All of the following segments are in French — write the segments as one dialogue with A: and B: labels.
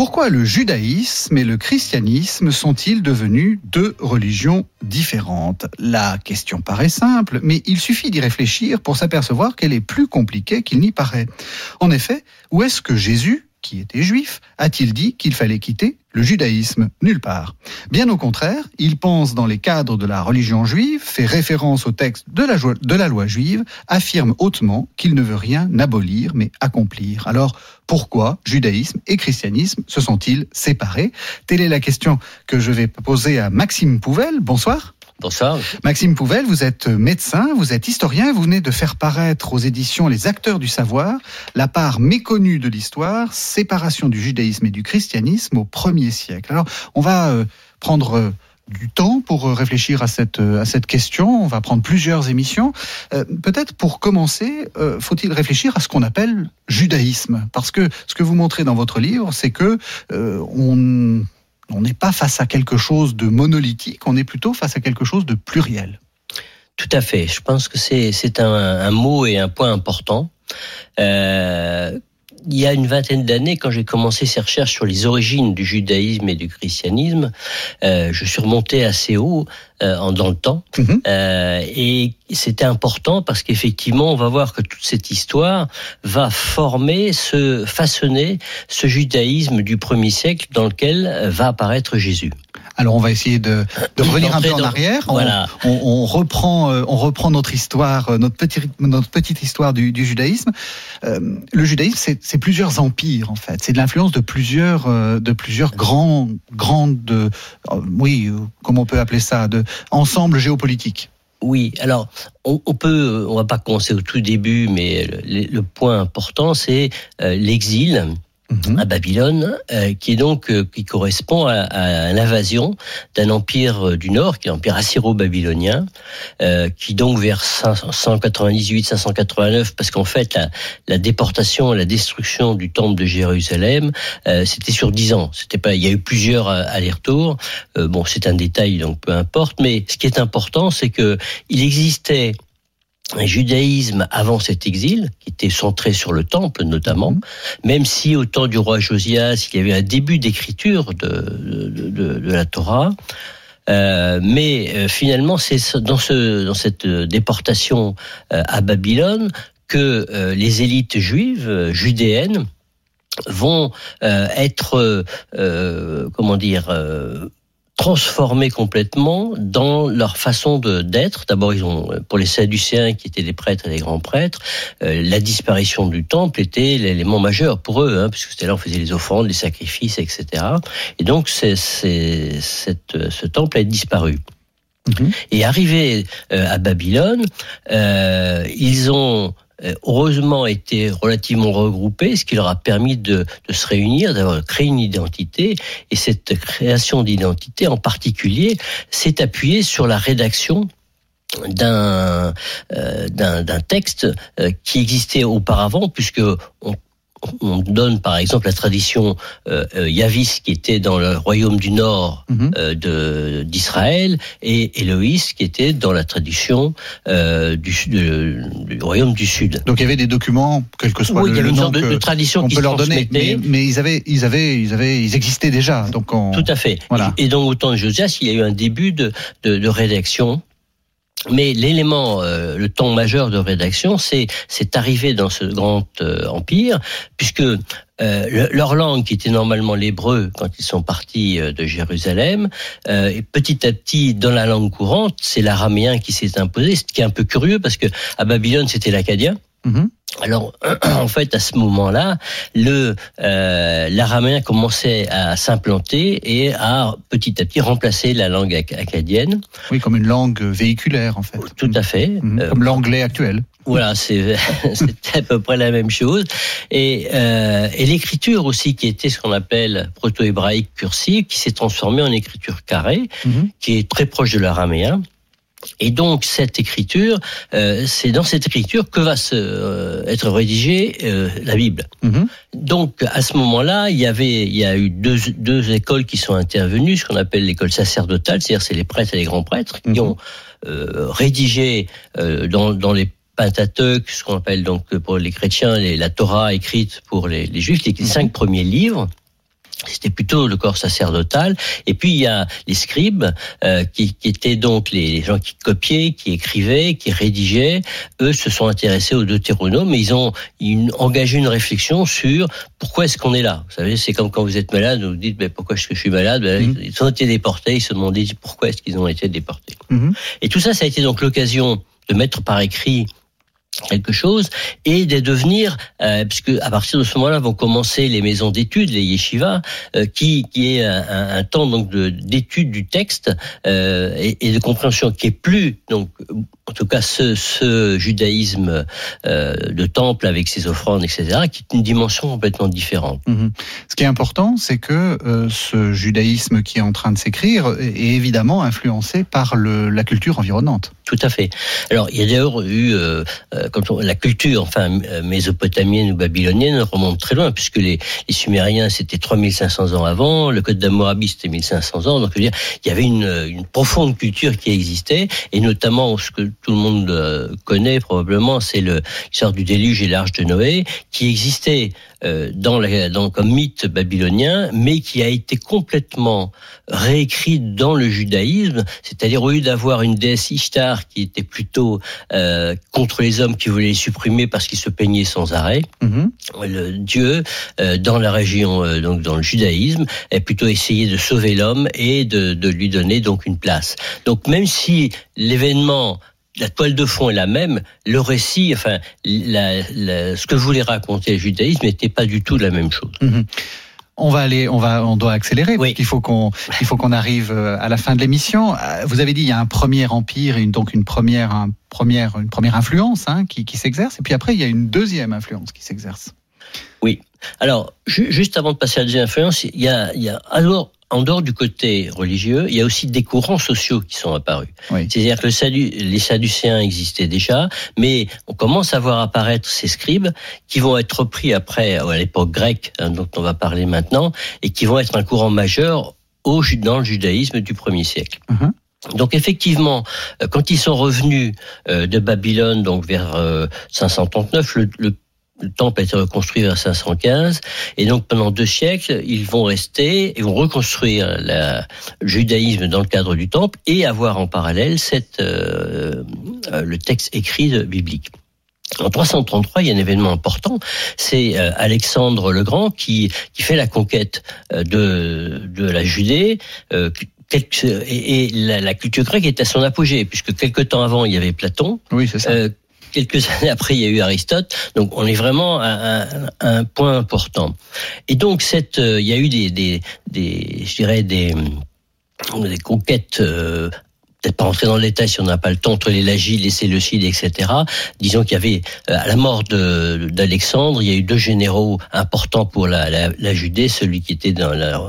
A: Pourquoi le judaïsme et le christianisme sont-ils devenus deux religions différentes? La question paraît simple, mais il suffit d'y réfléchir pour s'apercevoir qu'elle est plus compliquée qu'il n'y paraît. En effet, où est-ce que Jésus, qui était juif, a-t-il dit qu'il fallait quitter le judaïsme Nulle part. Bien au contraire, il pense dans les cadres de la religion juive, fait référence au texte de la, loi juive, affirme hautement qu'il ne veut rien abolir mais accomplir. Alors pourquoi judaïsme et christianisme se sont-ils séparés? Telle est la question que je vais poser à Maxime Pouvel. Bonsoir. Maxime Pouvel, vous êtes médecin, vous êtes historien, vous venez de faire paraître aux éditions Les Acteurs du Savoir la part méconnue de l'histoire, séparation du judaïsme et du christianisme au premier siècle. Alors, on va euh, prendre euh, du temps pour euh, réfléchir à cette, à cette question. On va prendre plusieurs émissions. Peut-être pour commencer, faut-il réfléchir à ce qu'on appelle judaïsme? Parce que ce que vous montrez dans votre livre, c'est que on on n'est pas face à quelque chose de monolithique, on est plutôt face à quelque chose de pluriel.
B: Tout à fait. Je pense que c'est un, mot et un point important. Euh, il y a une vingtaine d'années, quand j'ai commencé ces recherches sur les origines du judaïsme et du christianisme, euh, je suis remonté assez haut euh, dans le temps. Mhm. Euh, et c'était important parce qu'effectivement, on va voir que toute cette histoire va former, se façonner ce judaïsme du premier siècle dans lequel va apparaître Jésus.
A: Alors on va essayer de, revenir un peu en arrière. Voilà. On, reprend, euh, on reprend notre histoire, euh, notre petite, notre petite histoire du, judaïsme. Euh, le judaïsme, c'est plusieurs empires en fait. C'est de l'influence de plusieurs, de plusieurs grands, grandes, oui, comment on peut appeler ça, de ensemble géopolitique.
B: Oui, alors on, peut, on va pas commencer au tout début, mais le point important, c'est l'exil Mhm. à Babylone, euh, qui est donc euh, qui correspond à, à l'invasion d'un empire euh, du Nord, qui est l'empire assyro-babylonien, qui donc vers 598-589, parce qu'en fait la, la, déportation, la destruction du temple de Jérusalem, c'était sur dix ans. C'était pas, il y a eu plusieurs allers-retours. bon, c'est un détail, donc peu importe. Mais ce qui est important, c'est que il existait un judaïsme avant cet exil, qui était centré sur le temple notamment, mhm. même si au temps du roi Josias, il y avait un début d'écriture de, de, de, la Torah. Euh, mais euh, finalement, c'est dans, ce, dans cette déportation euh, à Babylone que euh, les élites juives, judéennes, vont être, comment dire, transformés complètement dans leur façon de d'être. D'abord, ils ont pour les Sadducéens qui étaient des prêtres et des grands prêtres, euh, la disparition du temple était l'élément majeur pour eux, hein, puisque c'était là où on faisait les offrandes, les sacrifices, etc. Et donc, c'est, cette, ce temple a disparu. Mhm. Et arrivé euh, à Babylone, euh, ils ont heureusement été relativement regroupés, ce qui leur a permis de, de se réunir, d'avoir créé une identité. Et cette création d'identité, en particulier, s'est appuyée sur la rédaction d'un euh, d'un texte euh, qui existait auparavant, puisque on on donne par exemple la tradition euh, euh, Yavis qui était dans le royaume du nord mhm. euh, de d'Israël et Éloïs qui était dans la tradition euh, du, du, royaume du sud.
A: Donc il y avait des documents, quel que soit
B: oui,
A: le,
B: il y avait
A: une
B: sorte de, tradition qui
A: peut leur donner, mais, mais, ils avaient, ils avaient, ils avaient, ils existaient déjà. Donc
B: tout à fait. Voilà. Et donc au temps de Josias, il y a eu un début de, de, de rédaction mais l'élément, euh, le temps majeur de rédaction, c'est c'est arrivé dans ce grand euh, empire, puisque euh, leur langue, qui était normalement l'hébreu quand ils sont partis de Jérusalem, et petit à petit, dans la langue courante, c'est l'araméen qui s'est imposé, ce qui est un peu curieux parce que à Babylone, c'était l'acadien. Mm-hmm. Alors, en fait, à ce moment-là, le euh, l'araméen commençait à s'implanter et à petit à petit remplacer la langue acadienne.
A: Oui, comme une langue véhiculaire, en fait.
B: Tout à fait.
A: Mhm. Euh, comme l'anglais actuel.
B: Voilà, c'est à peu près la même chose. Et, euh, et l'écriture aussi, qui était ce qu'on appelle proto-hébraïque cursive, qui s'est transformée en écriture carrée,
A: Mhm.
B: qui est très proche de l'araméen. Et donc cette écriture, euh, c'est dans cette écriture que va se, euh, être rédigée euh, la Bible.
A: Mhm.
B: Donc à ce moment-là, il y avait, il y a eu deux, deux écoles qui sont intervenues, ce qu'on appelle l'école sacerdotale, c'est-à-dire c'est les prêtres et les grands prêtres qui
A: Mhm.
B: ont rédigé dans, dans les Pentateuch, ce qu'on appelle donc pour les chrétiens les- la Torah écrite pour les, les juifs, les
A: Mhm.
B: cinq premiers livres. C'était plutôt le corps sacerdotal. Et puis il y a les scribes, euh, qui, qui étaient donc les, les gens qui copiaient, qui écrivaient, qui rédigeaient. Eux se sont intéressés au Deutéronome, mais ils ont une- engagé une réflexion sur pourquoi est-ce qu'on est là. Vous savez, c'est comme quand vous êtes malade, vous vous dites mais pourquoi est-ce que je suis malade? Ben,
A: Mhm.
B: Ils ont été déportés, ils se demandaient pourquoi est-ce qu'ils ont été déportés.
A: Mhm.
B: Et tout ça, ça a été donc l'occasion de mettre par écrit quelque chose et de devenir, euh, puisque à partir de ce moment-là vont commencer les maisons d'études, les yeshivas, euh, qui, qui est un, un- temps donc de- d'étude du texte euh, et, et de compréhension qui est plus donc en tout cas ce, ce judaïsme euh, de temple avec ses offrandes etc qui est une dimension complètement différente.
A: Mhm. Ce qui est important, c'est que euh, ce judaïsme qui est en train de s'écrire est évidemment influencé par le, la culture environnante.
B: Tout à fait. Alors, il y a d'ailleurs eu, euh, euh, quand on- la culture, enfin, euh, mésopotamienne ou babylonienne remonte très loin, puisque les, les Sumériens, c'était 3500 ans avant, le Code d'Hammurabi, c'était 1500 ans, donc je veux dire, il y avait une, une profonde culture qui existait, et notamment, ce que tout le monde euh, connaît probablement, c'est le- l'histoire du déluge et l'arche de Noé, qui existait euh, dans, la, dans comme mythe babylonien, mais qui a été complètement réécrit dans le judaïsme, c'est-à-dire au lieu d'avoir une déesse Ishtar qui était plutôt euh, contre les hommes qui voulaient les supprimer parce qu'ils se peignaient sans arrêt,
A: Mhm.
B: le Dieu euh, dans la région, euh, donc dans le judaïsme, a plutôt essayé de sauver l'homme et de, de lui donner donc une place. Donc même si l'événement la toile de fond est la même, le récit, enfin, la, la- ce que voulait raconter le judaïsme n'était pas du tout la même chose.
A: Mhm. On va aller, on va, on doit accélérer
B: Oui.
A: parce qu'il faut qu'on, il faut qu'on arrive euh, à la fin de l'émission. Euh, Vous avez dit il y a un premier empire et une, donc une première, un première, une première influence hein, qui, qui s'exerce, et puis après il y a une deuxième influence qui s'exerce.
B: Alors, ju- juste avant de passer à la deuxième influence, il y a, il y a alors, en dehors du côté religieux, il y a aussi des courants sociaux qui sont apparus.
A: Oui.
B: C'est-à-dire que les Sadducéens existaient déjà, mais on commence à voir apparaître ces scribes qui vont être repris après, à l'époque grecque, hein, dont on va parler maintenant, et qui vont être un courant majeur au, dans le judaïsme du premier siècle.
A: Mhm.
B: Donc effectivement, euh, quand ils sont revenus euh, de Babylone, donc vers euh, 539, le, le le temple a été reconstruit vers 515, et donc pendant deux siècles, ils vont rester et vont reconstruire la, le judaïsme dans le cadre du temple et avoir en parallèle cette, euh, euh, le texte écrit de- biblique. En 333, il y a un événement important, c'est euh, Alexandre le Grand qui, qui fait la conquête euh, de, de la Judée. euh, et, et la, la culture grecque est à son apogée, puisque quelque temps avant, il y avait Platon,
A: Oui, c'est ça.
B: euh, quelques années après, il y a eu Aristote. Donc, on est vraiment à un, point important. Et donc, cette, euh, il y a eu des, des, des je dirais des, hum, des conquêtes. Peut-être pas rentrer dans le détail si on n'a pas le temps entre les Lagides, les Séleucides, etc. Disons qu'il y avait euh, à la mort d'Alexandre, il y a eu deux généraux importants pour la, la, la Judée, celui qui était dans la,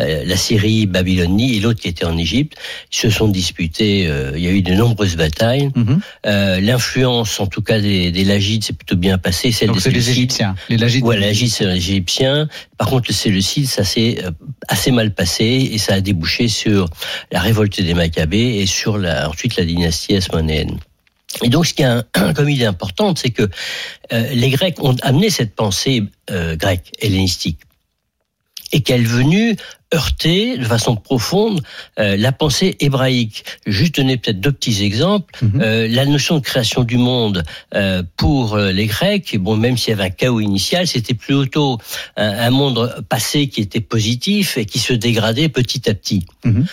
B: euh, la Syrie, Babylonie, et l'autre qui était en Égypte. Ils se sont disputés. euh, il y a eu de nombreuses batailles.
A: Mhm.
B: Euh, L'influence, en tout cas, des, des Lagides, c'est plutôt bien passé. Celle
A: Donc
B: des
A: c'est les Égyptiens, les Lagides.
B: Ouais, Lagides, c'est les Égyptiens. Par contre, le Séleucide, ça s'est assez mal passé et ça a débouché sur la révolte des Maccabées et sur la, ensuite la dynastie asmonéenne. Et donc, ce qui est comme idée importante, c'est que euh, les Grecs ont amené cette pensée euh, grecque, hellénistique, et qu'elle est venue heurter de façon profonde euh, la pensée hébraïque. Juste donner peut-être deux petits exemples.
A: Mhm.
B: Euh, la notion de création du monde euh, pour les Grecs, bon, même s'il y avait un chaos initial, c'était plutôt un, un monde passé qui était positif et qui se dégradait petit à petit.
A: Mhm.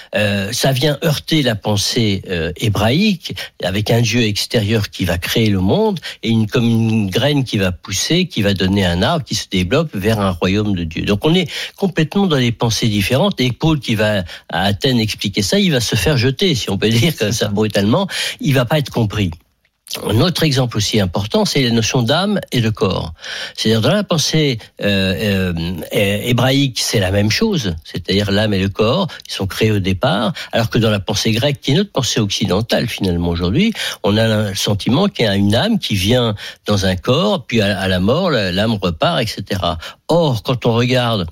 B: Ça vient heurter la pensée hébraïque avec un Dieu extérieur qui va créer le monde et une comme une graine qui va pousser, qui va donner un arbre qui se développe vers un royaume de Dieu. Donc on est complètement dans des pensées différentes. Et Paul qui va à Athènes expliquer ça, il va se faire jeter, si on peut dire comme ça brutalement. Il va pas être compris. Un autre exemple aussi important, c'est la notion d'âme et de corps. C'est-à-dire dans la pensée euh, euh, hébraïque, c'est la même chose, c'est-à-dire l'âme et le corps, ils sont créés au départ, alors que dans la pensée grecque, qui est notre pensée occidentale finalement aujourd'hui, on a le sentiment qu'il y a une âme qui vient dans un corps, puis à, la mort, l'âme repart, etc. Or, quand on regarde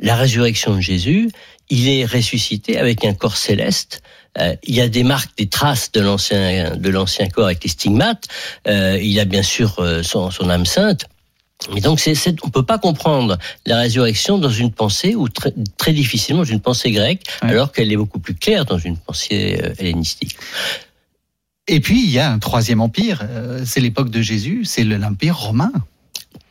B: la résurrection de Jésus, il est ressuscité avec un corps céleste euh, il y a des marques, des traces de l'ancien de l'ancien corps avec les stigmates. Euh, il a bien sûr euh, son, son âme sainte. Et donc, c'est, c'est, on peut pas comprendre la résurrection dans une pensée ou très, très difficilement dans une pensée grecque, alors qu'elle est beaucoup plus claire dans une pensée hellénistique.
A: Et puis, il y a un troisième empire, c'est l'époque de Jésus, c'est l'empire romain.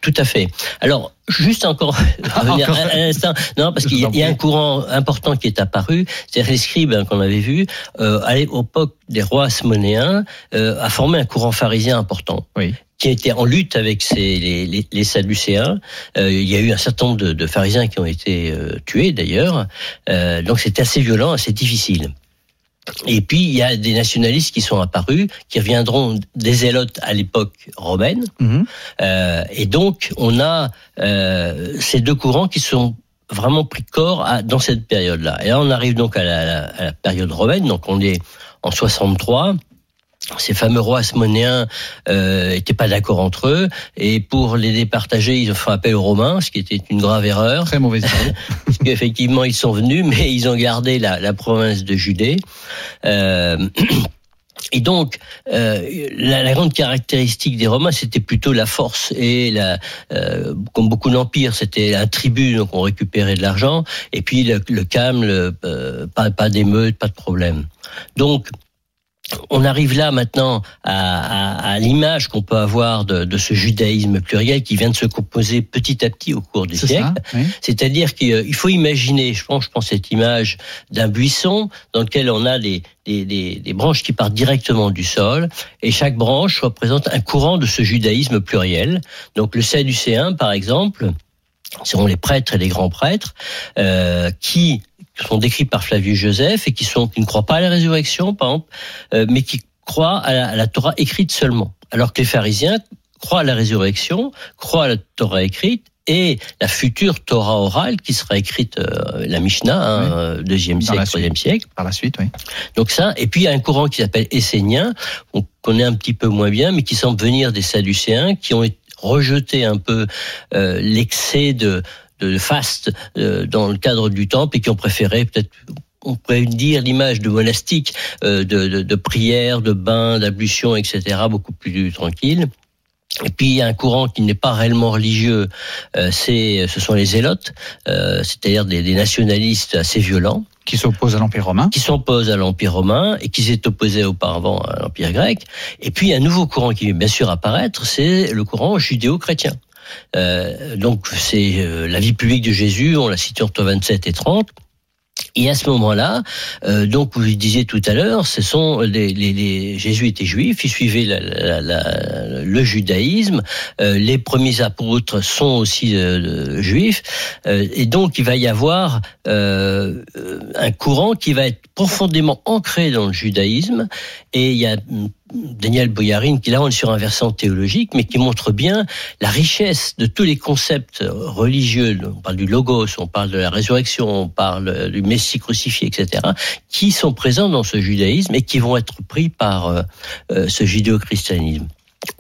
B: Tout à fait. Alors, juste encore ah, un, instant, non, parce qu'il y, a un courant important qui est apparu, c'est-à-dire les scribes hein, qu'on avait vu, euh, à l'époque des rois asmonéens, euh, a formé un courant pharisien important. Oui qui était en lutte avec les, les, les Sadducéens. Euh, il y a eu un certain nombre de, de pharisiens qui ont été euh, tués d'ailleurs. Euh, donc c'était assez violent, assez difficile. Et puis il y a des nationalistes qui sont apparus, qui reviendront des zélotes à l'époque romaine. Mhm. Euh, et donc on a euh, ces deux courants qui sont vraiment pris corps à, dans cette période-là. Et là on arrive donc à la, à la période romaine, donc on est en 63 ces fameux rois asmonéens euh, pas d'accord entre eux. Et pour les départager ils ont fait appel aux Romains ce qui était une grave erreur.
A: Très mauvaise idée.
B: Parce qu'effectivement ils sont venus mais ils ont gardé la, la province de Judée. Euh, Et donc, euh, la, la, grande caractéristique des Romains, c'était plutôt la force et la, euh, comme beaucoup d'empires, c'était un tribut, donc on récupérait de l'argent, et puis le, le calme, le, euh, pas, pas d'émeutes, pas de problème. Donc, on arrive là maintenant à, l'image qu'on peut avoir de, ce judaïsme pluriel qui vient de se composer petit à petit au cours des siècles. C'est-à-dire qu'il faut imaginer, je pense, je pense cette image d'un buisson dans lequel on a des, des, branches qui partent directement du sol et chaque branche représente un courant de ce judaïsme pluriel. Donc le Sadducéen, par exemple, seront les prêtres et les grands prêtres euh, qui sont décrits par Flavius Joseph et qui sont qui ne croient pas à la résurrection, par exemple, euh, mais qui croient à la, Torah écrite seulement. Alors que les pharisiens croient à la résurrection, croient à la Torah écrite et la future Torah orale qui sera écrite, euh, la Mishnah, hein, euh, deuxième siècle, troisième siècle.
A: Par la suite, oui.
B: Donc ça, et puis il y a un courant qui s'appelle Essénien, qu'on connaît un petit peu moins bien, mais qui semble venir des Sadducéens, qui ont rejeté un peu l'excès de de faste euh, dans le cadre du temple et qui ont préféré peut-être on pourrait dire l'image de monastique, euh, de, de, de prière, de bain, d'ablution, etc., beaucoup plus tranquille. Et puis il y a un courant qui n'est pas réellement religieux, euh, c'est ce sont les zélotes, c'est-à-dire des, des, nationalistes assez violents.
A: Qui s'opposent à l'Empire romain.
B: Qui s'opposent à l'Empire romain et qui s'est opposé auparavant à l'Empire grec. Et puis un nouveau courant qui vient bien sûr apparaître, c'est le courant judéo-chrétien. Euh, donc c'est euh, la vie publique de Jésus, on l'a cité entre 27 et 30. Et à ce moment-là, euh, donc vous disiez tout à l'heure, ce sont les, les, les, Jésus était juif, il suivait le judaïsme, les premiers apôtres sont aussi juifs, et donc il va y avoir un courant qui va être profondément ancré dans le judaïsme, et il y a Daniel Boyarin, qui est sur un versant théologique, mais qui montre bien la richesse de tous les concepts religieux. On parle du logos, on parle de la résurrection, on parle du Messie crucifié, etc., qui sont présents dans ce judaïsme et qui vont être pris par euh, euh, ce judéo-christianisme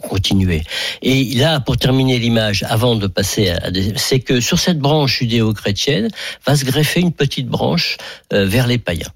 B: continuer. Et là, pour terminer l'image, avant de passer à, c'est que sur cette branche judéo-chrétienne va se greffer une petite branche euh, vers les païens.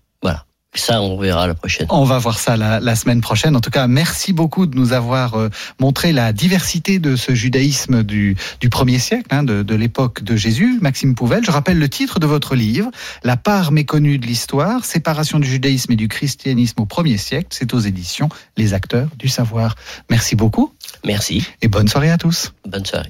B: Ça, on verra la prochaine.
A: On va voir ça la, la, semaine prochaine. En tout cas, merci beaucoup de nous avoir euh, montré la diversité de ce judaïsme du, du premier siècle, hein, de, de l'époque de Jésus. Maxime Pouvel, je rappelle le titre de votre livre, La part méconnue de l'histoire, séparation du judaïsme et du christianisme au premier siècle. C'est aux éditions Les Acteurs du Savoir. Merci beaucoup.
B: Merci.
A: Et bonne soirée à tous.
B: Bonne soirée.